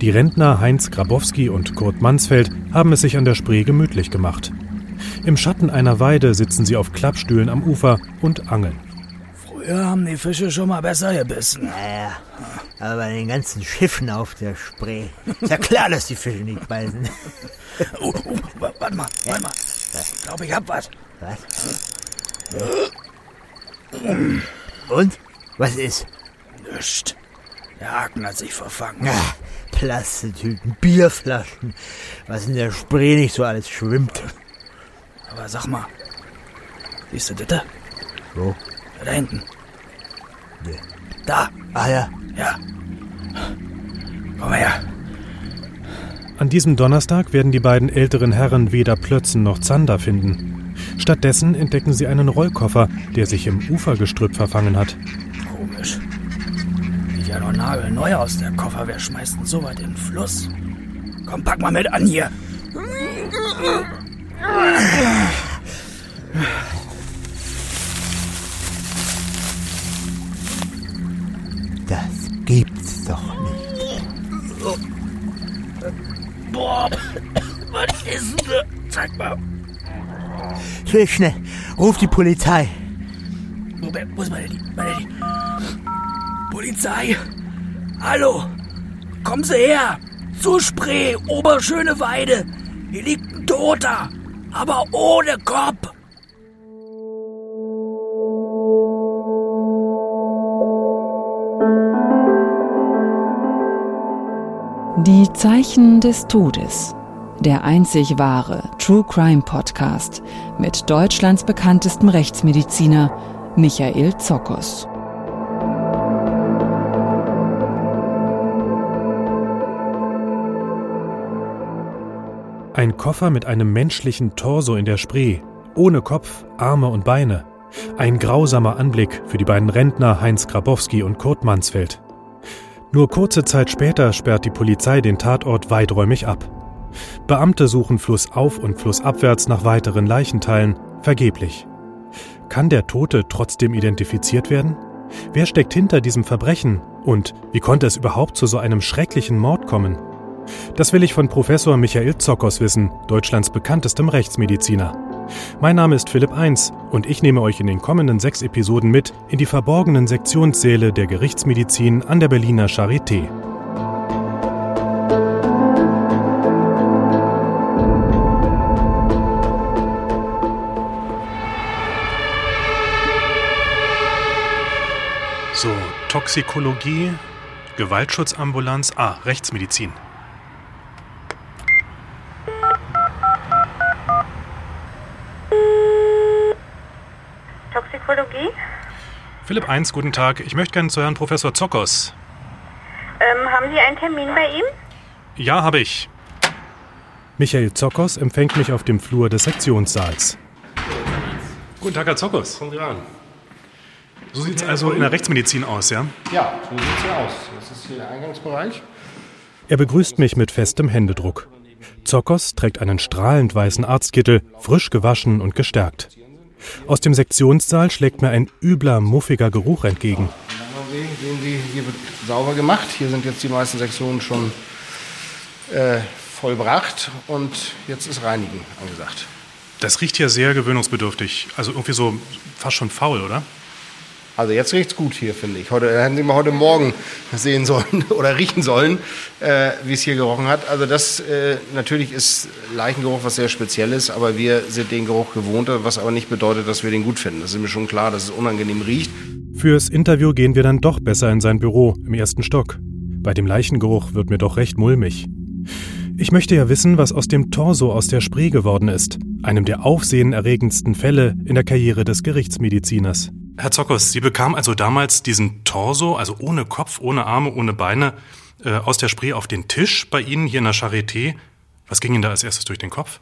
Die Rentner Heinz Grabowski und Kurt Mansfeld haben es sich an der Spree gemütlich gemacht. Im Schatten einer Weide sitzen sie auf Klappstühlen am Ufer und angeln. Früher haben die Fische schon mal besser gebissen. Naja, aber bei den ganzen Schiffen auf der Spree. Ist ja klar, dass die Fische nicht beißen. Oh, oh, warte mal, warte mal. Ich glaube, ich hab was. Was? Und? Was ist? Nischt. Der Haken hat sich verfangen. Ah, Plastetüten, Bierflaschen. Was in der Spree nicht so alles schwimmt. Aber sag mal, siehst du das? Wo? Da, da hinten. Nee. Da. Ah ja. Ja. Komm her. An diesem Donnerstag werden die beiden älteren Herren weder Plötzen noch Zander finden. Stattdessen entdecken sie einen Rollkoffer, der sich im Ufergestrüpp verfangen hat. Komisch. Noch nagelneu aus, der Koffer. Wer schmeißt denn so weit in den Fluss? Komm, pack mal mit an hier. Das gibt's doch nicht. Boah, was ist denn da? Zeig mal. Schnell, schnell. Ruf die Polizei. Wo, wo ist meine, meine Polizei? Hallo? Kommen Sie her! Zur Spree, Oberschöneweide! Hier liegt ein Toter! Aber ohne Kopf! Die Zeichen des Todes. Der einzig wahre True Crime Podcast mit Deutschlands bekanntestem Rechtsmediziner Michael Zokos. Ein Koffer mit einem menschlichen Torso in der Spree, ohne Kopf, Arme und Beine. Ein grausamer Anblick für die beiden Rentner Heinz Grabowski und Kurt Mansfeld. Nur kurze Zeit später sperrt die Polizei den Tatort weiträumig ab. Beamte suchen flussauf und flussabwärts nach weiteren Leichenteilen, vergeblich. Kann der Tote trotzdem identifiziert werden? Wer steckt hinter diesem Verbrechen? Und wie konnte es überhaupt zu so einem schrecklichen Mord kommen? Das will ich von Professor Michael Zokos wissen, Deutschlands bekanntestem Rechtsmediziner. Mein Name ist Philipp Eins und ich nehme euch in den kommenden sechs Episoden mit in die verborgenen Sektionssäle der Gerichtsmedizin an der Berliner Charité. So, Toxikologie, Gewaltschutzambulanz, ah, Rechtsmedizin. Toxikologie? Philipp 1, guten Tag. Ich möchte gerne zu Herrn Professor Zokos. Ähm, haben Sie einen Termin bei ihm? Ja, habe ich. Michael Zokos empfängt mich auf dem Flur des Sektionssaals. Guten Tag, Herr Zokos. Kommen Sie ran. So sieht es also in der Rechtsmedizin aus, ja? Ja, so sieht es hier aus. Das ist hier der Eingangsbereich. Er begrüßt mich mit festem Händedruck. Zokos trägt einen strahlend weißen Arztkittel, frisch gewaschen und gestärkt. Aus dem Sektionssaal schlägt mir ein übler, muffiger Geruch entgegen. Sehen Sie, hier wird sauber gemacht. Hier sind jetzt die meisten Sektionen schon äh, vollbracht und jetzt ist Reinigen angesagt. Das riecht hier sehr gewöhnungsbedürftig. Also irgendwie so fast schon faul, oder? Also jetzt riecht's gut hier, finde ich. Heute hätten Sie mal heute Morgen sehen sollen oder riechen sollen, äh, wie es hier gerochen hat. Also das äh, natürlich ist Leichengeruch was sehr Spezielles, aber wir sind den Geruch gewohnt, was aber nicht bedeutet, dass wir den gut finden. Das ist mir schon klar, dass es unangenehm riecht. Fürs Interview gehen wir dann doch besser in sein Büro im ersten Stock. Bei dem Leichengeruch wird mir doch recht mulmig. Ich möchte ja wissen, was aus dem Torso aus der Spree geworden ist, einem der aufsehenerregendsten Fälle in der Karriere des Gerichtsmediziners. Herr Zockers, Sie bekamen also damals diesen Torso, also ohne Kopf, ohne Arme, ohne Beine, äh, aus der Spree auf den Tisch bei Ihnen hier in der Charité. Was ging Ihnen da als erstes durch den Kopf?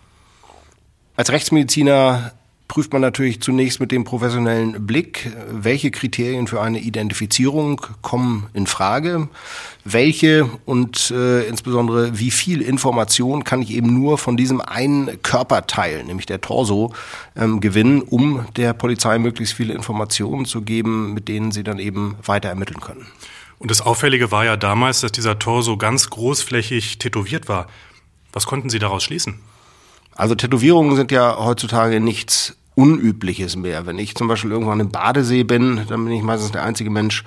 Als Rechtsmediziner prüft man natürlich zunächst mit dem professionellen Blick, welche Kriterien für eine Identifizierung kommen in Frage, welche und äh, insbesondere wie viel Information kann ich eben nur von diesem einen Körperteil, nämlich der Torso, ähm, gewinnen, um der Polizei möglichst viele Informationen zu geben, mit denen sie dann eben weiter ermitteln können. Und das Auffällige war ja damals, dass dieser Torso ganz großflächig tätowiert war. Was konnten Sie daraus schließen? Also Tätowierungen sind ja heutzutage nichts Unübliches mehr. Wenn ich zum Beispiel irgendwann im Badesee bin, dann bin ich meistens der einzige Mensch,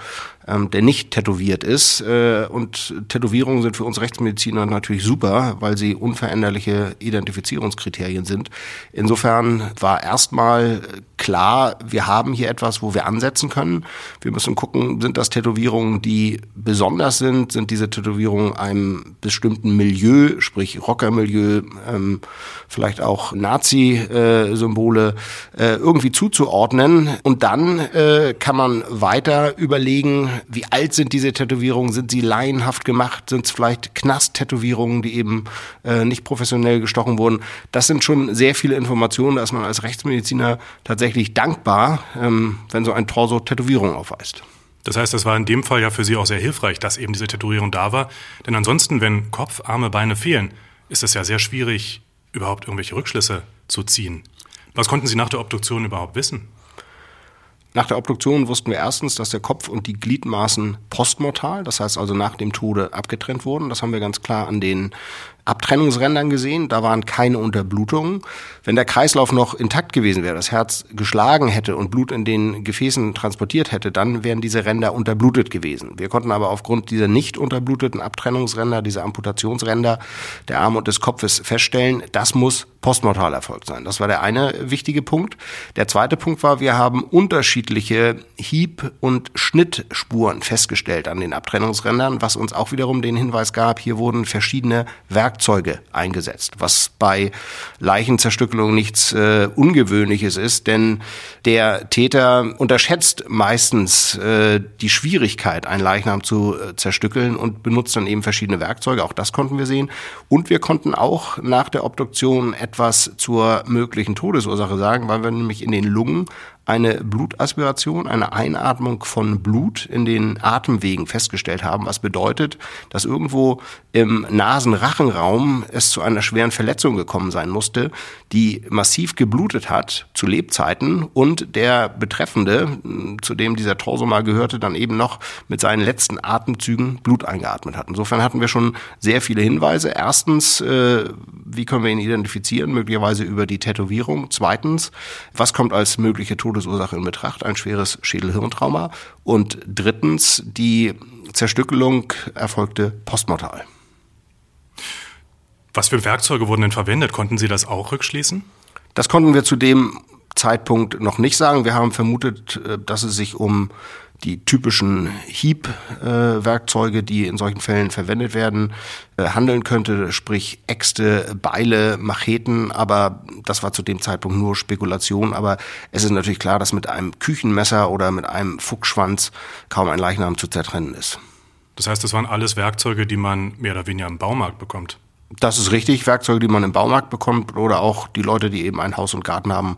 ähm, der nicht tätowiert ist. Äh, und Tätowierungen sind für uns Rechtsmediziner natürlich super, weil sie unveränderliche Identifizierungskriterien sind. Insofern war erstmal klar, wir haben hier etwas, wo wir ansetzen können. Wir müssen gucken, sind das Tätowierungen, die besonders sind? Sind diese Tätowierungen einem bestimmten Milieu, sprich Rockermilieu, ähm, vielleicht auch Nazi-Symbole, äh, irgendwie zuzuordnen. Und dann äh, kann man weiter überlegen, wie alt sind diese Tätowierungen? Sind sie laienhaft gemacht? Sind es vielleicht Knast-Tätowierungen, die eben äh, nicht professionell gestochen wurden? Das sind schon sehr viele Informationen, da ist man als Rechtsmediziner tatsächlich dankbar, ähm, wenn so ein Torso Tätowierung aufweist. Das heißt, das war in dem Fall ja für Sie auch sehr hilfreich, dass eben diese Tätowierung da war. Denn ansonsten, wenn Kopf, Arme, Beine fehlen, ist es ja sehr schwierig, überhaupt irgendwelche Rückschlüsse zu ziehen. Was konnten Sie nach der Obduktion überhaupt wissen? Nach der Obduktion wussten wir erstens, dass der Kopf und die Gliedmaßen postmortal, das heißt also nach dem Tode abgetrennt wurden. Das haben wir ganz klar an den Abtrennungsrändern gesehen. Da waren keine Unterblutungen. Wenn der Kreislauf noch intakt gewesen wäre, das Herz geschlagen hätte und Blut in den Gefäßen transportiert hätte, dann wären diese Ränder unterblutet gewesen. Wir konnten aber aufgrund dieser nicht unterbluteten Abtrennungsränder, dieser Amputationsränder der Arme und des Kopfes feststellen, das muss postmortal erfolgt sein. Das war der eine wichtige Punkt. Der zweite Punkt war, wir haben unterschiedliche Hieb- und Schnittspuren festgestellt an den Abtrennungsrändern, was uns auch wiederum den Hinweis gab, hier wurden verschiedene Werkzeuge eingesetzt, was bei Leichenzerstückelung nichts äh, Ungewöhnliches ist, denn der Täter unterschätzt meistens äh, die Schwierigkeit, einen Leichnam zu äh, zerstückeln und benutzt dann eben verschiedene Werkzeuge. Auch das konnten wir sehen. Und wir konnten auch nach der Obduktion etwas zur möglichen Todesursache sagen, weil wir nämlich in den Lungen eine Blutaspiration, eine Einatmung von Blut in den Atemwegen festgestellt haben, was bedeutet, dass irgendwo im Nasenrachenraum es zu einer schweren Verletzung gekommen sein musste, die massiv geblutet hat zu Lebzeiten und der Betreffende, zu dem dieser Torso mal gehörte, dann eben noch mit seinen letzten Atemzügen Blut eingeatmet hat. Insofern hatten wir schon sehr viele Hinweise. Erstens, äh, wie können wir ihn identifizieren? Möglicherweise über die Tätowierung. Zweitens, was kommt als mögliche Todesursache Todesursache in Betracht, ein schweres Schädelhirntrauma. Und drittens, die Zerstückelung erfolgte postmortal. Was für Werkzeuge wurden denn verwendet? Konnten Sie das auch rückschließen? Das konnten wir zu dem Zeitpunkt noch nicht sagen. Wir haben vermutet, äh, dass es sich um die typischen Hiebwerkzeuge, äh, die in solchen Fällen verwendet werden, äh, handeln könnte, sprich Äxte, Beile, Macheten, aber das war zu dem Zeitpunkt nur Spekulation, aber es ist natürlich klar, dass mit einem Küchenmesser oder mit einem Fuchsschwanz kaum ein Leichnam zu zertrennen ist. Das heißt, das waren alles Werkzeuge, die man mehr oder weniger im Baumarkt bekommt. Das ist richtig, Werkzeuge, die man im Baumarkt bekommt oder auch die Leute, die eben ein Haus und Garten haben,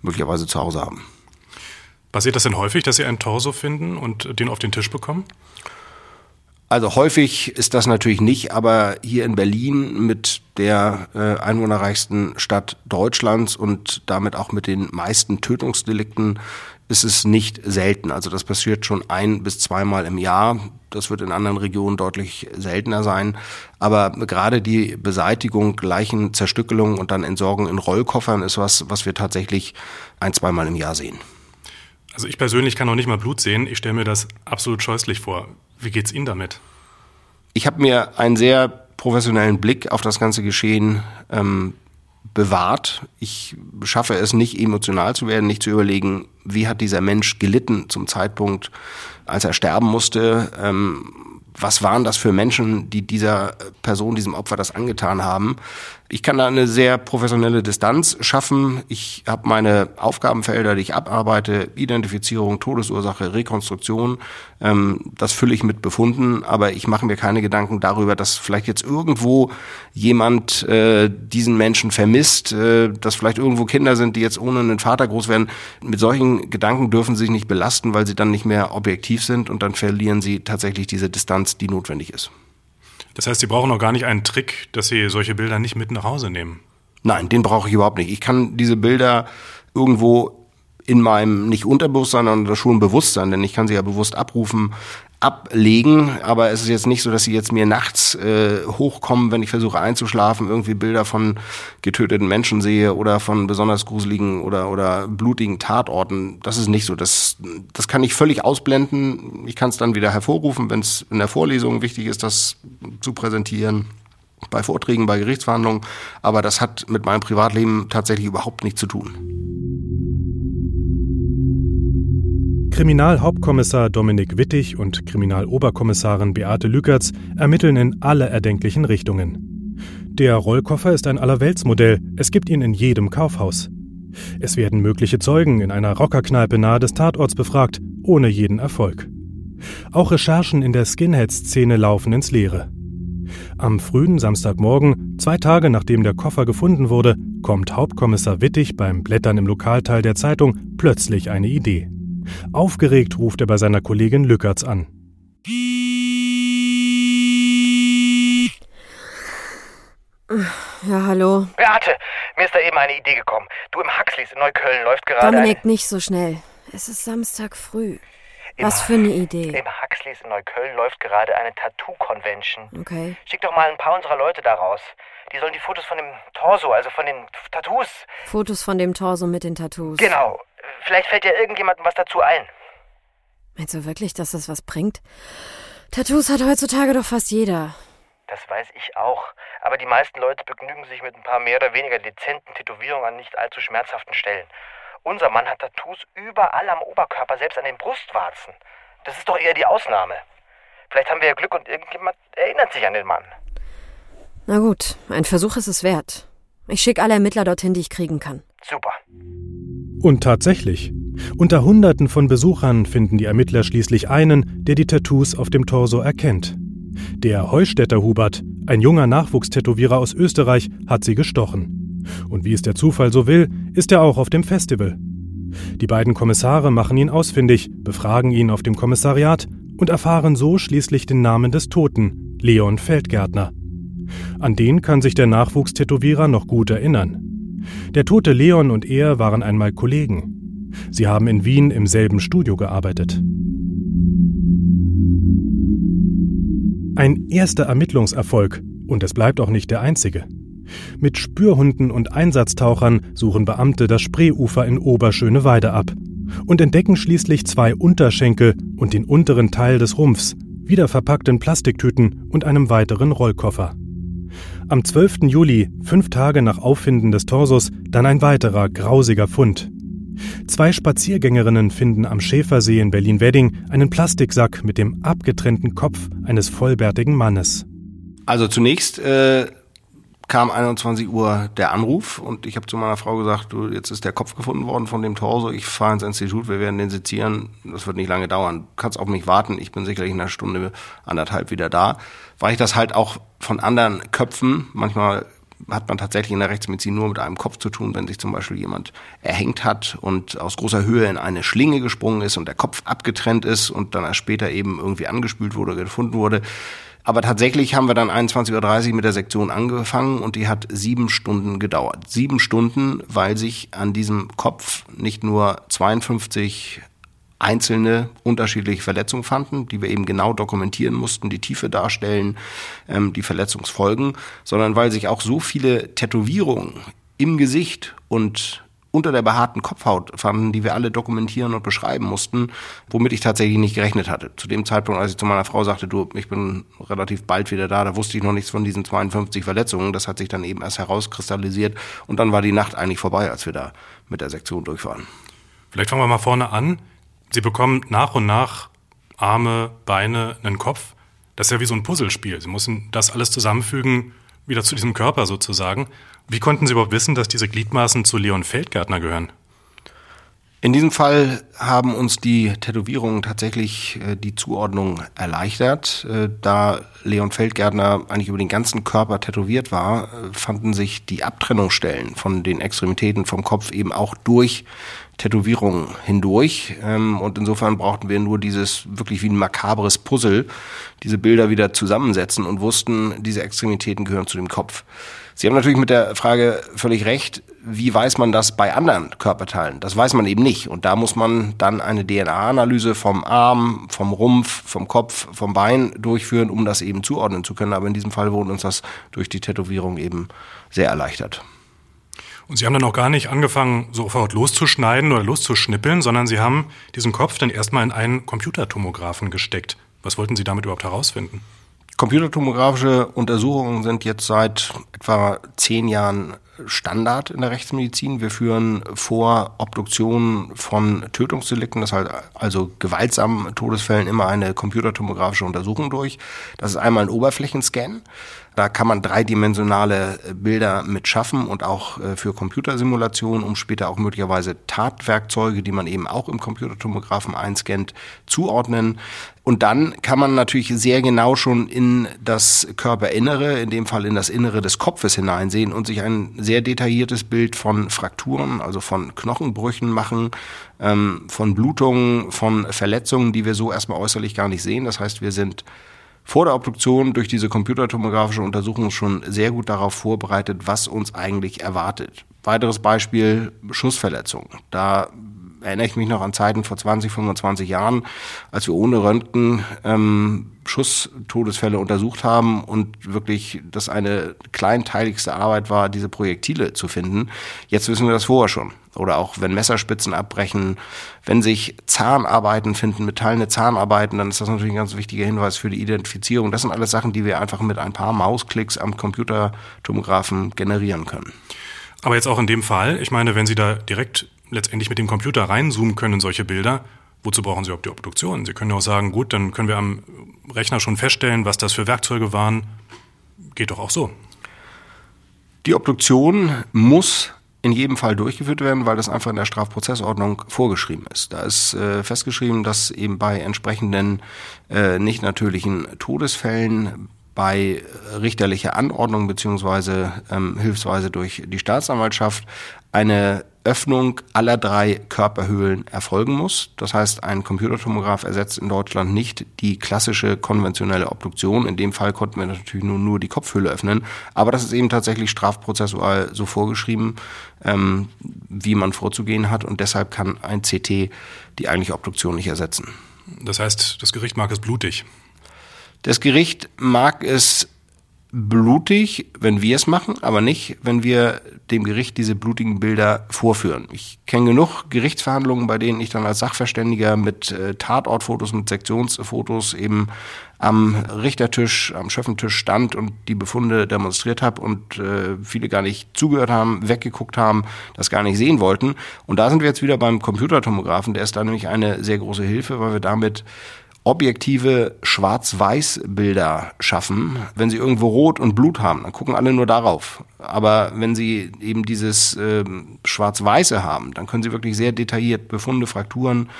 möglicherweise zu Hause haben. Passiert das denn häufig, dass Sie einen Torso finden und den auf den Tisch bekommen? Also häufig ist das natürlich nicht, aber hier in Berlin mit der äh, einwohnerreichsten Stadt Deutschlands und damit auch mit den meisten Tötungsdelikten ist es nicht selten. Also das passiert schon ein bis zweimal im Jahr. Das wird in anderen Regionen deutlich seltener sein. Aber gerade die Beseitigung, Leichenzerstückelung und dann Entsorgung in Rollkoffern ist was, was wir tatsächlich ein, zweimal im Jahr sehen. Also ich persönlich kann noch nicht mal Blut sehen. Ich stelle mir das absolut scheußlich vor. Wie geht's Ihnen damit? Ich habe mir einen sehr professionellen Blick auf das ganze Geschehen ähm, bewahrt. Ich schaffe es nicht, emotional zu werden, nicht zu überlegen, wie hat dieser Mensch gelitten zum Zeitpunkt, als er sterben musste. Ähm, was waren das für Menschen, die dieser Person, diesem Opfer das angetan haben? Ich kann da eine sehr professionelle Distanz schaffen. Ich habe meine Aufgabenfelder, die ich abarbeite, Identifizierung, Todesursache, Rekonstruktion. Ähm, das fülle ich mit Befunden, aber ich mache mir keine Gedanken darüber, dass vielleicht jetzt irgendwo jemand äh, diesen Menschen vermisst, äh, dass vielleicht irgendwo Kinder sind, die jetzt ohne einen Vater groß werden. Mit solchen Gedanken dürfen sie sich nicht belasten, weil sie dann nicht mehr objektiv sind und dann verlieren sie tatsächlich diese Distanz, die notwendig ist. Das heißt, Sie brauchen auch gar nicht einen Trick, dass Sie solche Bilder nicht mit nach Hause nehmen. Nein, den brauche ich überhaupt nicht. Ich kann diese Bilder irgendwo in meinem nicht Unterbewusstsein, sondern schon Bewusstsein, denn ich kann sie ja bewusst abrufen, ablegen, aber es ist jetzt nicht so, dass sie jetzt mir nachts äh, hochkommen, wenn ich versuche einzuschlafen, irgendwie Bilder von getöteten Menschen sehe oder von besonders gruseligen oder oder blutigen Tatorten. Das ist nicht so. Das das kann ich völlig ausblenden. Ich kann es dann wieder hervorrufen, wenn es in der Vorlesung wichtig ist, das zu präsentieren bei Vorträgen, bei Gerichtsverhandlungen, aber das hat mit meinem Privatleben tatsächlich überhaupt nichts zu tun. Kriminalhauptkommissar Dominik Wittig und Kriminaloberkommissarin Beate Lückertz ermitteln in alle erdenklichen Richtungen. Der Rollkoffer ist ein Allerweltsmodell, es gibt ihn in jedem Kaufhaus. Es werden mögliche Zeugen in einer Rockerkneipe nahe des Tatorts befragt, ohne jeden Erfolg. Auch Recherchen in der Skinhead-Szene laufen ins Leere. Am frühen Samstagmorgen, zwei Tage nachdem der Koffer gefunden wurde, kommt Hauptkommissar Wittig beim Blättern im Lokalteil der Zeitung plötzlich eine Idee. Aufgeregt ruft er bei seiner Kollegin Lückertz an. Ja, hallo. Beate, mir ist da eben eine Idee gekommen. Du im Huxleys in Neukölln läuft gerade. Dominik, eine... nicht so schnell. Es ist Samstag früh. Im Was für eine Idee? Im Huxleys in Neukölln läuft gerade eine Tattoo-Convention. Okay. Schick doch mal ein paar unserer Leute da raus. Die sollen die Fotos von dem Torso, also von den Tattoos. Fotos von dem Torso mit den Tattoos. Genau. Vielleicht fällt ja irgendjemandem was dazu ein. Meinst du wirklich, dass das was bringt? Tattoos hat heutzutage doch fast jeder. Das weiß ich auch. Aber die meisten Leute begnügen sich mit ein paar mehr oder weniger dezenten Tätowierungen an nicht allzu schmerzhaften Stellen. Unser Mann hat Tattoos überall am Oberkörper, selbst an den Brustwarzen. Das ist doch eher die Ausnahme. Vielleicht haben wir ja Glück und irgendjemand erinnert sich an den Mann. Na gut, ein Versuch ist es wert. Ich schicke alle Ermittler dorthin, die ich kriegen kann. Super. Und tatsächlich, unter Hunderten von Besuchern finden die Ermittler schließlich einen, der die Tattoos auf dem Torso erkennt. Der Heustädter Hubert, ein junger Nachwuchstätowierer aus Österreich, hat sie gestochen. Und wie es der Zufall so will, ist er auch auf dem Festival. Die beiden Kommissare machen ihn ausfindig, befragen ihn auf dem Kommissariat und erfahren so schließlich den Namen des Toten, Leon Feldgärtner. An den kann sich der Nachwuchstätowierer noch gut erinnern. Der tote Leon und er waren einmal Kollegen. Sie haben in Wien im selben Studio gearbeitet. Ein erster Ermittlungserfolg, und es bleibt auch nicht der einzige. Mit Spürhunden und Einsatztauchern suchen Beamte das Spreeufer in Oberschöneweide ab und entdecken schließlich zwei Unterschenkel und den unteren Teil des Rumpfs, wieder verpackt Plastiktüten und einem weiteren Rollkoffer. Am 12. Juli, fünf Tage nach Auffinden des Torsos, dann ein weiterer grausiger Fund. Zwei Spaziergängerinnen finden am Schäfersee in Berlin-Wedding einen Plastiksack mit dem abgetrennten Kopf eines vollbärtigen Mannes. Also zunächst äh, kam 21 Uhr der Anruf und ich habe zu meiner Frau gesagt, du, jetzt ist der Kopf gefunden worden von dem Torso, ich fahre ins Institut, wir werden den sezieren, das wird nicht lange dauern, du kannst auf mich warten, ich bin sicherlich in einer Stunde, anderthalb wieder da, weil ich das halt auch von anderen Köpfen, manchmal hat man tatsächlich in der Rechtsmedizin nur mit einem Kopf zu tun, wenn sich zum Beispiel jemand erhängt hat und aus großer Höhe in eine Schlinge gesprungen ist und der Kopf abgetrennt ist und dann erst später eben irgendwie angespült wurde oder gefunden wurde aber tatsächlich haben wir dann 21.30 Uhr mit der Sektion angefangen und die hat sieben Stunden gedauert. Sieben Stunden, weil sich an diesem Kopf nicht nur 52 einzelne unterschiedliche Verletzungen fanden, die wir eben genau dokumentieren mussten, die Tiefe darstellen, ähm, die Verletzungsfolgen, sondern weil sich auch so viele Tätowierungen im Gesicht und unter der behaarten Kopfhaut fanden, die wir alle dokumentieren und beschreiben mussten, womit ich tatsächlich nicht gerechnet hatte. Zu dem Zeitpunkt, als ich zu meiner Frau sagte, du, ich bin relativ bald wieder da, da wusste ich noch nichts von diesen 52 Verletzungen. Das hat sich dann eben erst herauskristallisiert und dann war die Nacht eigentlich vorbei, als wir da mit der Sektion durch waren. Vielleicht fangen wir mal vorne an. Sie bekommen nach und nach Arme, Beine, einen Kopf. Das ist ja wie so ein Puzzlespiel. Sie müssen das alles zusammenfügen, wieder zu diesem Körper sozusagen. Wie konnten Sie überhaupt wissen, dass diese Gliedmaßen zu Leon Feldgärtner gehören? In diesem Fall haben uns die Tätowierungen tatsächlich äh, die Zuordnung erleichtert. Äh, da Leon Feldgärtner eigentlich über den ganzen Körper tätowiert war, äh, fanden sich die Abtrennungsstellen von den Extremitäten vom Kopf eben auch durch Tätowierungen hindurch. Ähm, und insofern brauchten wir nur dieses wirklich wie ein makabres Puzzle, diese Bilder wieder zusammensetzen und wussten, diese Extremitäten gehören zu dem Kopf. Sie haben natürlich mit der Frage völlig recht, wie weiß man das bei anderen Körperteilen? Das weiß man eben nicht. Und da muss man dann eine DNA-Analyse vom Arm, vom Rumpf, vom Kopf, vom Bein durchführen, um das eben zuordnen zu können. Aber in diesem Fall wurde uns das durch die Tätowierung eben sehr erleichtert. Und Sie haben dann auch gar nicht angefangen, sofort loszuschneiden oder loszuschnippeln, sondern Sie haben diesen Kopf dann erstmal in einen Computertomographen gesteckt. Was wollten Sie damit überhaupt herausfinden? Computertomografische Untersuchungen sind jetzt seit etwa zehn Jahren Standard in der Rechtsmedizin. Wir führen vor Obduktionen von Tötungsdelikten, das heißt also gewaltsamen Todesfällen, immer eine computertomografische Untersuchung durch. Das ist einmal ein Oberflächenscan. Da kann man dreidimensionale Bilder mit schaffen und auch äh, für Computersimulationen, um später auch möglicherweise Tatwerkzeuge, die man eben auch im Computertomographen einscannt, zuordnen. Und dann kann man natürlich sehr genau schon in das Körperinnere, in dem Fall in das Innere des Kopfes hineinsehen und sich ein sehr detailliertes Bild von Frakturen, also von Knochenbrüchen machen, ähm, von Blutungen, von Verletzungen, die wir so erstmal äußerlich gar nicht sehen. Das heißt, wir sind vor der Obduktion durch diese computertomografische Untersuchung schon sehr gut darauf vorbereitet, was uns eigentlich erwartet. Weiteres Beispiel Schussverletzung. Da erinnere ich mich noch an Zeiten vor 20, 25 Jahren, als wir ohne Röntgen ähm, Schusstodesfälle untersucht haben und wirklich das eine kleinteiligste Arbeit war, diese Projektile zu finden. Jetzt wissen wir das vorher schon. Oder auch wenn Messerspitzen abbrechen, wenn sich Zahnarbeiten finden, metallene Zahnarbeiten, dann ist das natürlich ein ganz wichtiger Hinweis für die Identifizierung. Das sind alles Sachen, die wir einfach mit ein paar Mausklicks am Computertomographen generieren können. Aber jetzt auch in dem Fall, ich meine, wenn Sie da direkt letztendlich mit dem Computer reinzoomen können in solche Bilder, wozu brauchen Sie überhaupt die Obduktion? Sie können ja auch sagen, gut, dann können wir am Rechner schon feststellen, was das für Werkzeuge waren. Geht doch auch so. Die Obduktion muss in jedem Fall durchgeführt werden, weil das einfach in der Strafprozessordnung vorgeschrieben ist. Da ist äh, festgeschrieben, dass eben bei entsprechenden äh, nicht natürlichen Todesfällen bei richterlicher Anordnung beziehungsweise ähm, hilfsweise durch die Staatsanwaltschaft eine Öffnung aller drei Körperhöhlen erfolgen muss. Das heißt, ein Computertomograph ersetzt in Deutschland nicht die klassische konventionelle Obduktion. In dem Fall konnten wir natürlich nur, nur die Kopfhöhle öffnen. Aber das ist eben tatsächlich strafprozessual so vorgeschrieben, ähm, wie man vorzugehen hat. Und deshalb kann ein CT die eigentliche Obduktion nicht ersetzen. Das heißt, das Gericht mag es blutig. Das Gericht mag es blutig, wenn wir es machen, aber nicht, wenn wir dem Gericht diese blutigen Bilder vorführen. Ich kenne genug Gerichtsverhandlungen, bei denen ich dann als Sachverständiger mit äh, Tatortfotos, mit Sektionsfotos eben am Richtertisch, am Schöffentisch stand und die Befunde demonstriert habe und äh, viele gar nicht zugehört haben, weggeguckt haben, das gar nicht sehen wollten. Und da sind wir jetzt wieder beim Computertomographen, der ist da nämlich eine sehr große Hilfe, weil wir damit objektive Schwarz-Weiß-Bilder schaffen. Wenn sie irgendwo Rot und Blut haben, dann gucken alle nur darauf. Aber wenn sie eben dieses äh, Schwarz-Weiße haben, dann können sie wirklich sehr detailliert Befunde, Frakturen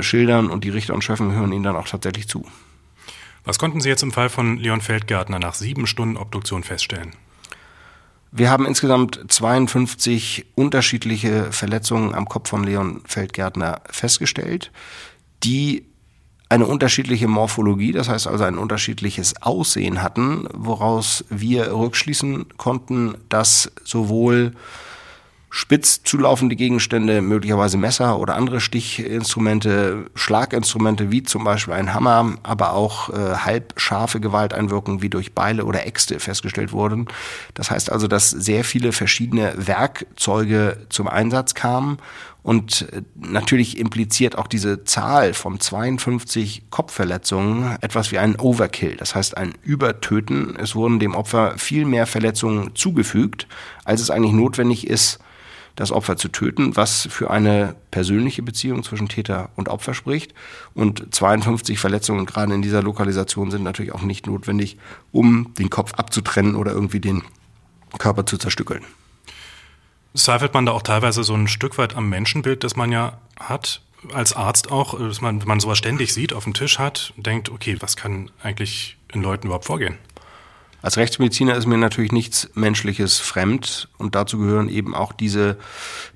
schildern und die Richter und Schöffen hören ihnen dann auch tatsächlich zu. Was konnten Sie jetzt im Fall von Leon Feldgärtner nach sieben Stunden Obduktion feststellen? Wir haben insgesamt 52 unterschiedliche Verletzungen am Kopf von Leon Feldgärtner festgestellt, die eine unterschiedliche Morphologie, das heißt also ein unterschiedliches Aussehen hatten, woraus wir rückschließen konnten, dass sowohl spitz zulaufende Gegenstände, möglicherweise Messer oder andere Stichinstrumente, Schlaginstrumente wie zum Beispiel ein Hammer, aber auch äh, halbscharfe Gewalteinwirkungen wie durch Beile oder Äxte festgestellt wurden. Das heißt also, dass sehr viele verschiedene Werkzeuge zum Einsatz kamen und äh, natürlich impliziert auch diese Zahl von 52 Kopfverletzungen etwas wie ein Overkill, das heißt ein Übertöten. Es wurden dem Opfer viel mehr Verletzungen zugefügt, als es eigentlich notwendig ist, das Opfer zu töten, was für eine persönliche Beziehung zwischen Täter und Opfer spricht. Und 52 Verletzungen gerade in dieser Lokalisation sind natürlich auch nicht notwendig, um den Kopf abzutrennen oder irgendwie den Körper zu zerstückeln. Zweifelt man da auch teilweise so ein Stück weit am Menschenbild, das man ja hat, als Arzt auch, dass man, wenn man sowas ständig sieht, auf dem Tisch hat, denkt, okay, was kann eigentlich in Leuten überhaupt vorgehen? Als Rechtsmediziner ist mir natürlich nichts Menschliches fremd und dazu gehören eben auch diese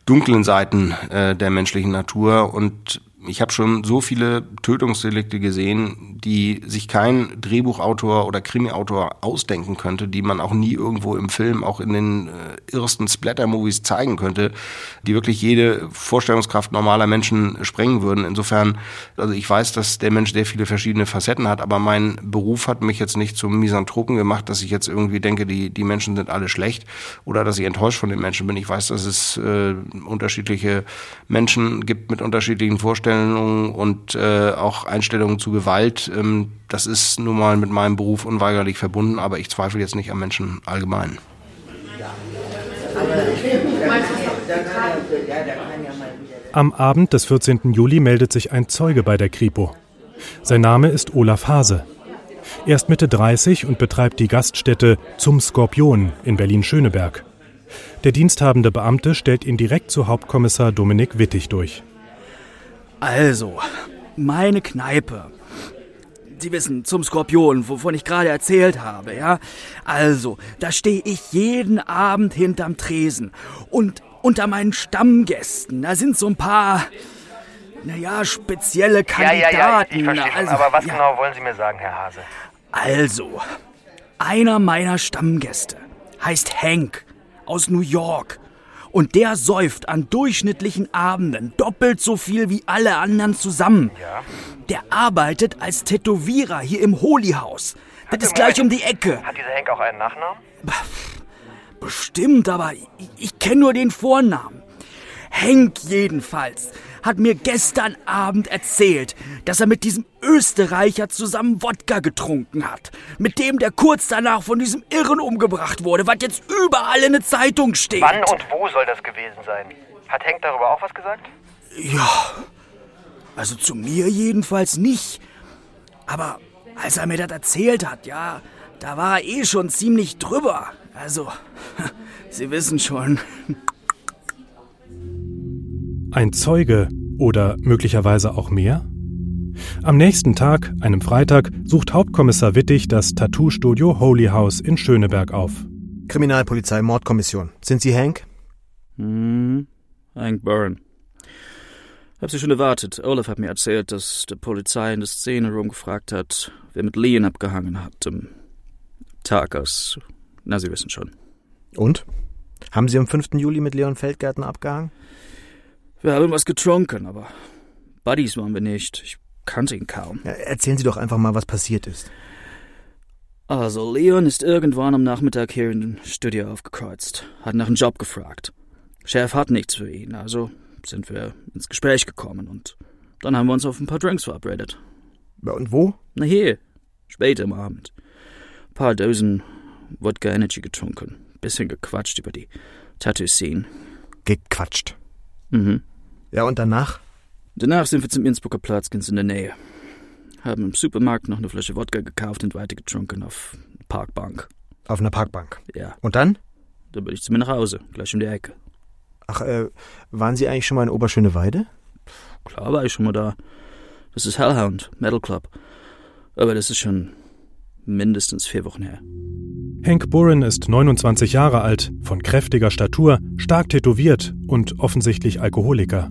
dunklen Seiten äh, der menschlichen Natur und ich habe schon so viele Tötungsdelikte gesehen, die sich kein Drehbuchautor oder Krimiautor ausdenken könnte, die man auch nie irgendwo im Film, auch in den äh, ersten Splatter-Movies zeigen könnte, die wirklich jede Vorstellungskraft normaler Menschen sprengen würden. Insofern, also ich weiß, dass der Mensch sehr viele verschiedene Facetten hat, aber mein Beruf hat mich jetzt nicht zum Misanthropen gemacht, dass ich jetzt irgendwie denke, die, die Menschen sind alle schlecht oder dass ich enttäuscht von den Menschen bin. Ich weiß, dass es äh, unterschiedliche Menschen gibt mit unterschiedlichen Vorstellungen Einstellungen und äh, auch Einstellungen zu Gewalt. Ähm, das ist nun mal mit meinem Beruf unweigerlich verbunden, aber ich zweifle jetzt nicht am Menschen allgemein. Am Abend des 14. Juli meldet sich ein Zeuge bei der Kripo. Sein Name ist Olaf Hase. Er ist Mitte 30 und betreibt die Gaststätte Zum Skorpion in Berlin-Schöneberg. Der diensthabende Beamte stellt ihn direkt zu Hauptkommissar Dominik Wittig durch. Also, meine Kneipe. Sie wissen, zum Skorpion, wovon ich gerade erzählt habe, ja? Also, da stehe ich jeden Abend hinterm Tresen. Und unter meinen Stammgästen, da sind so ein paar, naja, spezielle Kandidaten. Ja, ja, ja, ich verstehe also, Aber was ja. genau wollen Sie mir sagen, Herr Hase? Also, einer meiner Stammgäste heißt Hank aus New York. Und der säuft an durchschnittlichen Abenden doppelt so viel wie alle anderen zusammen. Ja. Der arbeitet als Tätowierer hier im Holy House. Das ist gleich um die Ecke. Hat dieser Henk auch einen Nachnamen? Bestimmt, aber ich, ich kenne nur den Vornamen. Henk jedenfalls hat mir gestern Abend erzählt, dass er mit diesem Österreicher zusammen Wodka getrunken hat. Mit dem, der kurz danach von diesem Irren umgebracht wurde, was jetzt überall in der Zeitung steht. Wann und wo soll das gewesen sein? Hat Henk darüber auch was gesagt? Ja, also zu mir jedenfalls nicht. Aber als er mir das erzählt hat, ja, da war er eh schon ziemlich drüber. Also, Sie wissen schon. Ein Zeuge oder möglicherweise auch mehr? Am nächsten Tag, einem Freitag, sucht Hauptkommissar Wittig das Tattoo-Studio Holy House in Schöneberg auf. Kriminalpolizei, Mordkommission. Sind Sie Hank? Hm, Hank Byrne. Hab Sie schon erwartet. Olaf hat mir erzählt, dass die Polizei in der Szene rumgefragt hat, wer mit Leon abgehangen hat. Am Tag aus. Na, Sie wissen schon. Und? Haben Sie am 5. Juli mit Leon Feldgärtner abgehangen? Wir haben was getrunken, aber Buddies waren wir nicht. Ich kannte ihn kaum. Ja, erzählen Sie doch einfach mal, was passiert ist. Also, Leon ist irgendwann am Nachmittag hier in den Studio aufgekreuzt, hat nach einem Job gefragt. Chef hat nichts für ihn, also sind wir ins Gespräch gekommen und dann haben wir uns auf ein paar Drinks verabredet. Und wo? Na hier, später am Abend. Ein paar Dosen Wodka Energy getrunken, bisschen gequatscht über die Tattoo-Scene. Gequatscht? Mhm. Ja, und danach? Danach sind wir zum Innsbrucker Platz ganz in der Nähe. Haben im Supermarkt noch eine Flasche Wodka gekauft und weiter getrunken auf einer Parkbank. Auf einer Parkbank? Ja. Und dann? Dann bin ich zu mir nach Hause, gleich um die Ecke. Ach, äh, waren Sie eigentlich schon mal in Oberschöneweide? Klar war ich schon mal da. Das ist Hellhound, Metal Club. Aber das ist schon mindestens vier Wochen her. Hank Burren ist 29 Jahre alt, von kräftiger Statur, stark tätowiert und offensichtlich Alkoholiker.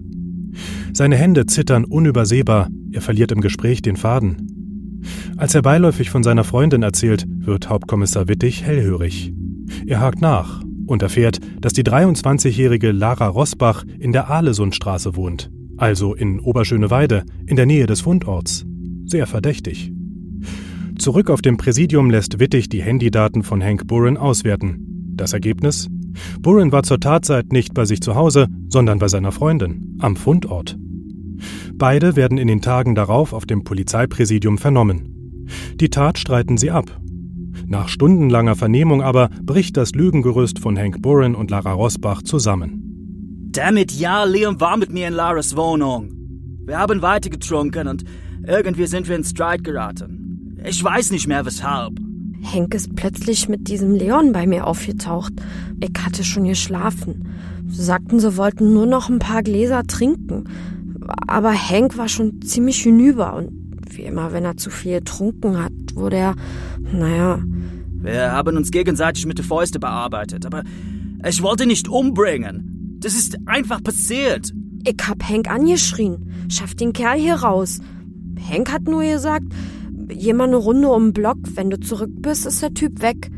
Seine Hände zittern unübersehbar, er verliert im Gespräch den Faden. Als er beiläufig von seiner Freundin erzählt, wird Hauptkommissar Wittig hellhörig. Er hakt nach und erfährt, dass die 23-jährige Lara Rosbach in der Ahlesundstraße wohnt, also in Oberschöneweide, in der Nähe des Fundorts. Sehr verdächtig. Zurück auf dem Präsidium lässt Wittig die Handydaten von Hank Burren auswerten. Das Ergebnis? Burren war zur Tatzeit nicht bei sich zu Hause, sondern bei seiner Freundin, am Fundort. Beide werden in den Tagen darauf auf dem Polizeipräsidium vernommen. Die Tat streiten sie ab. Nach stundenlanger Vernehmung aber bricht das Lügengerüst von Hank Burren und Lara Rosbach zusammen. Damit ja, Liam war mit mir in Laras Wohnung. Wir haben weiter getrunken und irgendwie sind wir in Streit geraten. Ich weiß nicht mehr weshalb. Hank ist plötzlich mit diesem Leon bei mir aufgetaucht. Ich hatte schon geschlafen. Sie sagten, sie wollten nur noch ein paar Gläser trinken. Aber Hank war schon ziemlich hinüber und wie immer, wenn er zu viel getrunken hat, wurde er, naja. Wir haben uns gegenseitig mit den Fäusten bearbeitet, aber ich wollte nicht umbringen. Das ist einfach passiert. Ich hab Hank angeschrien. Schaff den Kerl hier raus. Hank hat nur gesagt, mal eine Runde um den Block. Wenn du zurück bist, ist der Typ weg.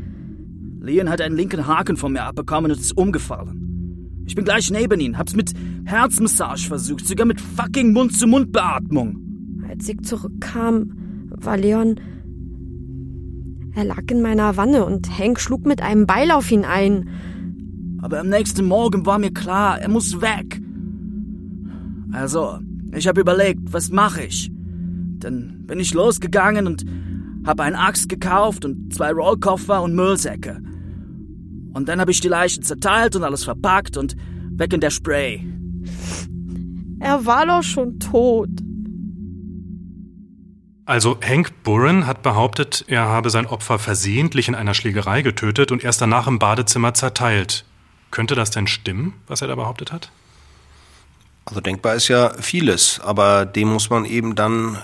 Leon hat einen linken Haken von mir abbekommen und ist umgefallen. Ich bin gleich neben ihn, hab's mit Herzmassage versucht, sogar mit fucking Mund-zu-Mund-Beatmung. Als ich zurückkam, war Leon. Er lag in meiner Wanne und Hank schlug mit einem Beil auf ihn ein. Aber am nächsten Morgen war mir klar, er muss weg. Also, ich habe überlegt, was mache ich? Dann bin ich losgegangen und habe eine Axt gekauft und zwei Rollkoffer und Müllsäcke. Und dann habe ich die Leiche zerteilt und alles verpackt und weg in der Spray. Er war doch schon tot. Also Hank Burren hat behauptet, er habe sein Opfer versehentlich in einer Schlägerei getötet und erst danach im Badezimmer zerteilt. Könnte das denn stimmen, was er da behauptet hat? Also denkbar ist ja vieles, aber dem muss man eben dann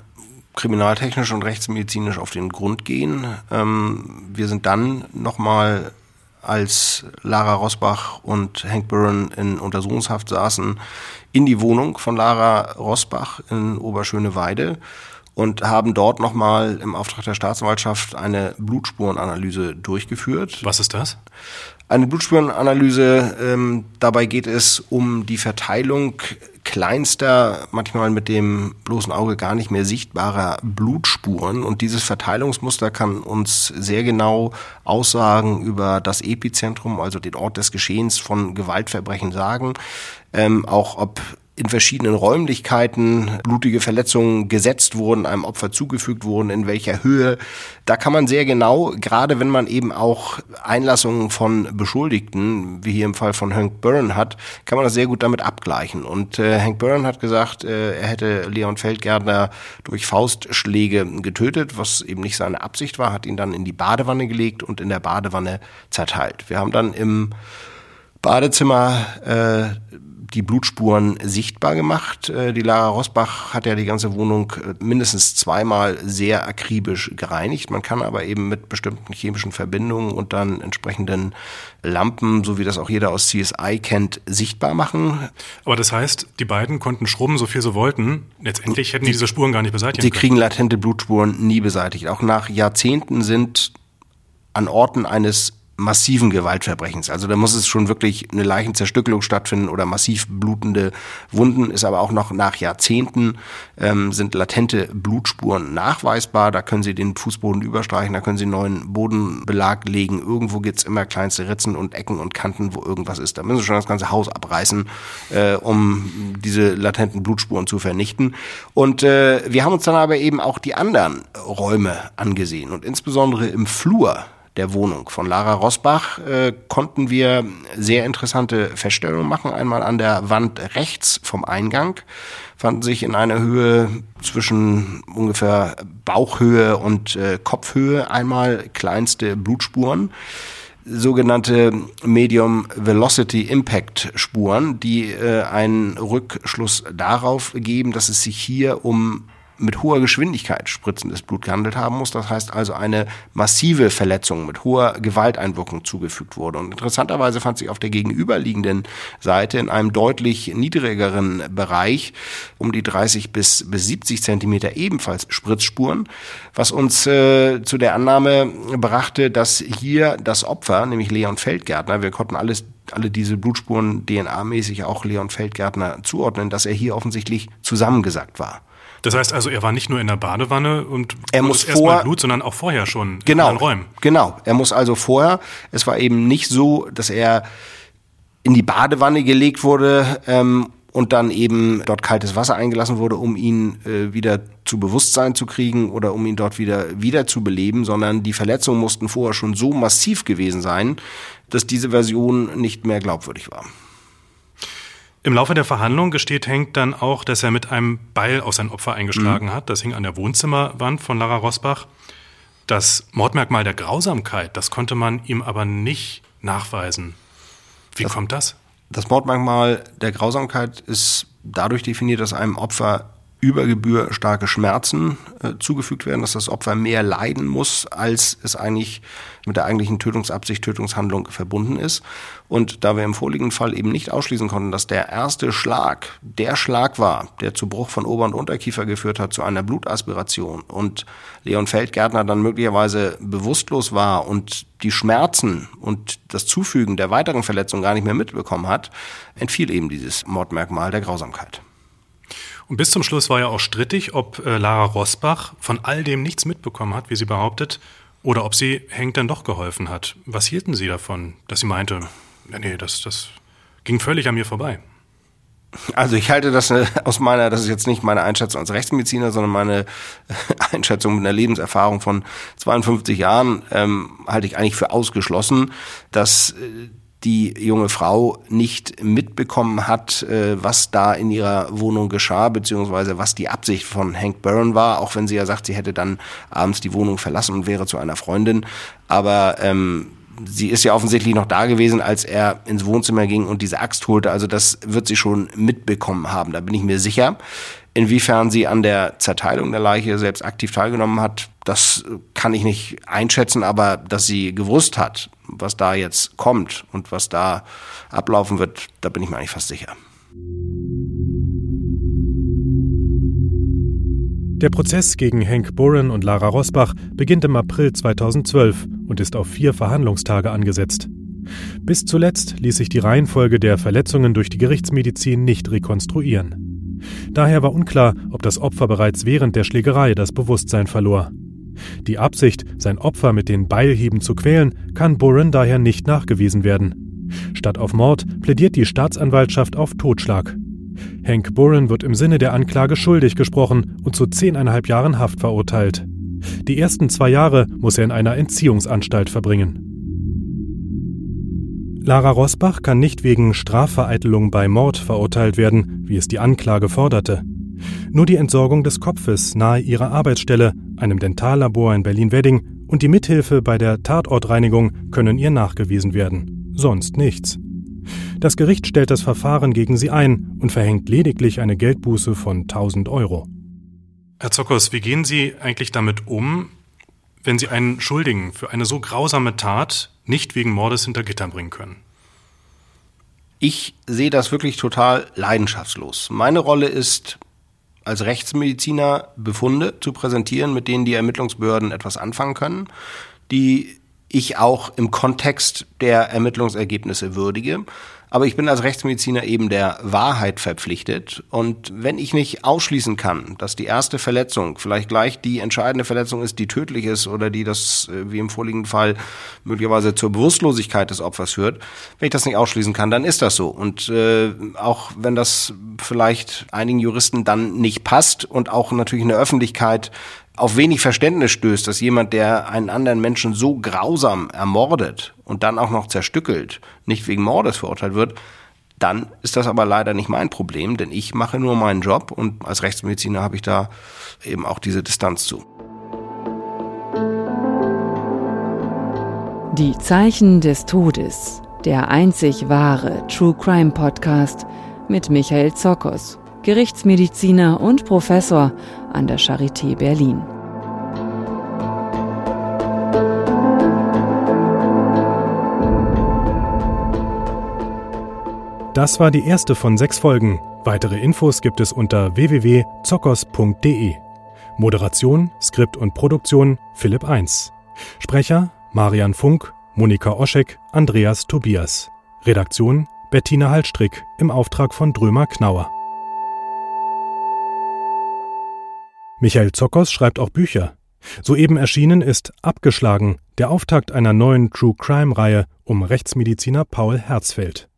kriminaltechnisch und rechtsmedizinisch auf den Grund gehen. Ähm, wir sind dann nochmal, als Lara Rosbach und Hank Burren in Untersuchungshaft saßen, in die Wohnung von Lara Rosbach in Oberschöneweide und haben dort nochmal im Auftrag der Staatsanwaltschaft eine Blutspurenanalyse durchgeführt. Was ist das? Eine Blutspurenanalyse, ähm, dabei geht es um die Verteilung kleinster, manchmal mit dem bloßen Auge gar nicht mehr sichtbarer Blutspuren. Und dieses Verteilungsmuster kann uns sehr genau Aussagen über das Epizentrum, also den Ort des Geschehens von Gewaltverbrechen sagen. Ähm, auch ob in verschiedenen Räumlichkeiten blutige Verletzungen gesetzt wurden, einem Opfer zugefügt wurden, in welcher Höhe. Da kann man sehr genau, gerade wenn man eben auch Einlassungen von Beschuldigten, wie hier im Fall von Hank Byrne hat, kann man das sehr gut damit abgleichen. Und äh, Hank Byrne hat gesagt, äh, er hätte Leon Feldgärtner durch Faustschläge getötet, was eben nicht seine Absicht war, hat ihn dann in die Badewanne gelegt und in der Badewanne zerteilt. Wir haben dann im Badezimmer äh, die Blutspuren sichtbar gemacht. Äh, die Lara Rosbach hat ja die ganze Wohnung äh, mindestens zweimal sehr akribisch gereinigt. Man kann aber eben mit bestimmten chemischen Verbindungen und dann entsprechenden Lampen, so wie das auch jeder aus CSI kennt, sichtbar machen. Aber das heißt, die beiden konnten schrubben, so viel sie wollten. Letztendlich hätten die diese Spuren gar nicht beseitigt. Sie kriegen latente Blutspuren nie beseitigt. Auch nach Jahrzehnten sind an Orten eines massiven Gewaltverbrechens. Also da muss es schon wirklich eine Leichenzerstückelung stattfinden oder massiv blutende Wunden, ist aber auch noch nach Jahrzehnten ähm, sind latente Blutspuren nachweisbar. Da können Sie den Fußboden überstreichen, da können Sie neuen Bodenbelag legen. Irgendwo gibt's immer kleinste Ritzen und Ecken und Kanten, wo irgendwas ist. Da müssen Sie schon das ganze Haus abreißen, äh, um diese latenten Blutspuren zu vernichten. Und äh, wir haben uns dann aber eben auch die anderen Räume angesehen und insbesondere im Flur der Wohnung von Lara Rosbach äh, konnten wir sehr interessante Feststellungen machen. Einmal an der Wand rechts vom Eingang fanden sich in einer Höhe zwischen ungefähr Bauchhöhe und äh, Kopfhöhe einmal kleinste Blutspuren sogenannte Medium Velocity Impact Spuren, die äh, einen Rückschluss darauf geben, dass es sich hier um mit hoher Geschwindigkeit spritzendes Blut gehandelt haben muss. Das heißt also eine massive Verletzung mit hoher Gewalteinwirkung zugefügt wurde. Und interessanterweise fand sich auf der gegenüberliegenden Seite in einem deutlich niedrigeren Bereich um die 30 bis, bis 70 Zentimeter ebenfalls Spritzspuren, was uns äh, zu der Annahme brachte, dass hier das Opfer, nämlich Leon Feldgärtner, wir konnten alles alle diese Blutspuren DNA-mäßig auch Leon Feldgärtner zuordnen, dass er hier offensichtlich zusammengesackt war. Das heißt also, er war nicht nur in der Badewanne und er muss erst vor mal Blut, sondern auch vorher schon genau, in Räumen. Genau, er muss also vorher, es war eben nicht so, dass er in die Badewanne gelegt wurde ähm, und dann eben dort kaltes Wasser eingelassen wurde, um ihn äh, wieder zu Bewusstsein zu kriegen oder um ihn dort wieder wieder zu beleben, sondern die Verletzungen mussten vorher schon so massiv gewesen sein, dass diese Version nicht mehr glaubwürdig war. Im Laufe der Verhandlung gesteht Henk dann auch, dass er mit einem Beil auf sein Opfer eingeschlagen mhm. hat. Das hing an der Wohnzimmerwand von Lara Rosbach. Das Mordmerkmal der Grausamkeit, das konnte man ihm aber nicht nachweisen. Wie das, kommt das? Das Mordmerkmal der Grausamkeit ist dadurch definiert, dass einem Opfer über Gebühr starke Schmerzen äh, zugefügt werden, dass das Opfer mehr leiden muss, als es eigentlich mit der eigentlichen Tötungsabsicht, Tötungshandlung verbunden ist. Und da wir im vorliegenden Fall eben nicht ausschließen konnten, dass der erste Schlag der Schlag war, der zu Bruch von Ober- und Unterkiefer geführt hat, zu einer Blutaspiration und Leon Feldgärtner dann möglicherweise bewusstlos war und die Schmerzen und das Zufügen der weiteren Verletzungen gar nicht mehr mitbekommen hat, entfiel eben dieses Mordmerkmal der Grausamkeit. Und bis zum Schluss war ja auch strittig, ob äh, Lara Rosbach von all dem nichts mitbekommen hat, wie sie behauptet, oder ob sie Henk dann doch geholfen hat. Was hielten Sie davon, dass sie meinte, ja, nee, das, das ging völlig an mir vorbei? Also ich halte das äh, aus meiner, das ist jetzt nicht meine Einschätzung als Rechtsmediziner, sondern meine Einschätzung mit einer Lebenserfahrung von 52 Jahren, ähm, halte ich eigentlich für ausgeschlossen, dass äh, die junge Frau nicht mitbekommen hat, äh, was da in ihrer Wohnung geschah, beziehungsweise was die Absicht von Hank Byrne war, auch wenn sie ja sagt, sie hätte dann abends die Wohnung verlassen und wäre zu einer Freundin. Aber ähm, sie ist ja offensichtlich noch da gewesen, als er ins Wohnzimmer ging und diese Axt holte. Also das wird sie schon mitbekommen haben, da bin ich mir sicher. Inwiefern sie an der Zerteilung der Leiche selbst aktiv teilgenommen hat, das kann ich nicht einschätzen, aber dass sie gewusst hat, was da jetzt kommt und was da ablaufen wird, da bin ich mir eigentlich fast sicher. Der Prozess gegen Hank Burren und Lara Rosbach beginnt im April 2012 und ist auf vier Verhandlungstage angesetzt. Bis zuletzt ließ sich die Reihenfolge der Verletzungen durch die Gerichtsmedizin nicht rekonstruieren. Daher war unklar, ob das Opfer bereits während der Schlägerei das Bewusstsein verlor. Die Absicht, sein Opfer mit den Beilhieben zu quälen, kann Burren daher nicht nachgewiesen werden. Statt auf Mord plädiert die Staatsanwaltschaft auf Totschlag. Hank Burren wird im Sinne der Anklage schuldig gesprochen und zu zehneinhalb Jahren Haft verurteilt. Die ersten zwei Jahre muss er in einer Entziehungsanstalt verbringen. Lara Rosbach kann nicht wegen Strafvereitelung bei Mord verurteilt werden, wie es die Anklage forderte. Nur die Entsorgung des Kopfes nahe ihrer Arbeitsstelle, einem Dentallabor in Berlin-Wedding und die Mithilfe bei der Tatortreinigung können ihr nachgewiesen werden. Sonst nichts. Das Gericht stellt das Verfahren gegen sie ein und verhängt lediglich eine Geldbuße von 1000 Euro. Herr Zockers, wie gehen Sie eigentlich damit um, wenn Sie einen Schuldigen für eine so grausame Tat nicht wegen Mordes hinter Gittern bringen können? Ich sehe das wirklich total leidenschaftslos. Meine Rolle ist, als Rechtsmediziner Befunde zu präsentieren, mit denen die Ermittlungsbehörden etwas anfangen können, die ich auch im Kontext der Ermittlungsergebnisse würdige. Aber ich bin als Rechtsmediziner eben der Wahrheit verpflichtet. Und wenn ich nicht ausschließen kann, dass die erste Verletzung vielleicht gleich die entscheidende Verletzung ist, die tödlich ist oder die das, äh, wie im vorliegenden Fall, möglicherweise zur Bewusstlosigkeit des Opfers führt, wenn ich das nicht ausschließen kann, dann ist das so. Und äh, auch wenn das vielleicht einigen Juristen dann nicht passt und auch natürlich in der Öffentlichkeit auf wenig Verständnis stößt, dass jemand, der einen anderen Menschen so grausam ermordet und dann auch noch zerstückelt, nicht wegen Mordes verurteilt wird, dann ist das aber leider nicht mein Problem, denn ich mache nur meinen Job und als Rechtsmediziner habe ich da eben auch diese Distanz zu. Die Zeichen des Todes, der einzig wahre True Crime Podcast mit Michael Zokos, Gerichtsmediziner und Professor an der Charité Berlin. Das war die erste von sechs Folgen. Weitere Infos gibt es unter www.zockers.de. Moderation, Skript und Produktion Philipp 1. Sprecher Marian Funk, Monika Oschek, Andreas Tobias. Redaktion Bettina Hallstrick im Auftrag von Drömer Knauer. Michael Zockers schreibt auch Bücher. Soeben erschienen ist Abgeschlagen, der Auftakt einer neuen True Crime Reihe um Rechtsmediziner Paul Herzfeld.